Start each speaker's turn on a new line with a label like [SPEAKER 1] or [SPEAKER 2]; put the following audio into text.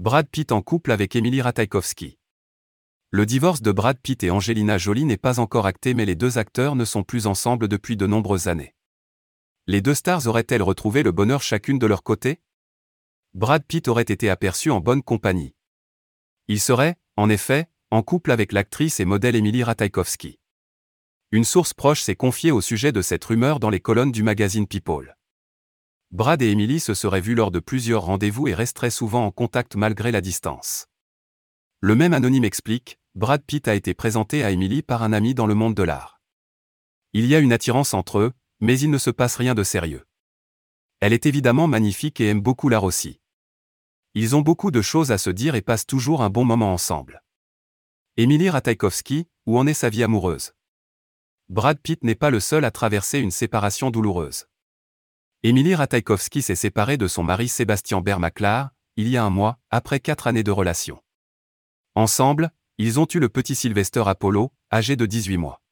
[SPEAKER 1] Brad Pitt en couple avec Emily Ratajkowski. Le divorce de Brad Pitt et Angelina Jolie n'est pas encore acté mais les deux acteurs ne sont plus ensemble depuis de nombreuses années. Les deux stars auraient-elles retrouvé le bonheur chacune de leur côté? Brad Pitt aurait été aperçu en bonne compagnie. Il serait, en effet, en couple avec l'actrice et modèle Emily Ratajkowski. Une source proche s'est confiée au sujet de cette rumeur dans les colonnes du magazine People. Brad et Emily se seraient vus lors de plusieurs rendez-vous et resteraient souvent en contact malgré la distance. Le même anonyme explique, Brad Pitt a été présenté à Emily par un ami dans le monde de l'art. Il y a une attirance entre eux, mais il ne se passe rien de sérieux. Elle est évidemment magnifique et aime beaucoup l'art aussi. Ils ont beaucoup de choses à se dire et passent toujours un bon moment ensemble. Emily Ratajkowski, où en est sa vie amoureuse? Brad Pitt n'est pas le seul à traverser une séparation douloureuse. Emily Ratajkowski s'est séparée de son mari Sébastien Bermaclar, il y a un mois, après quatre années de relation. Ensemble, ils ont eu le petit Sylvester Apollo, âgé de 18 mois.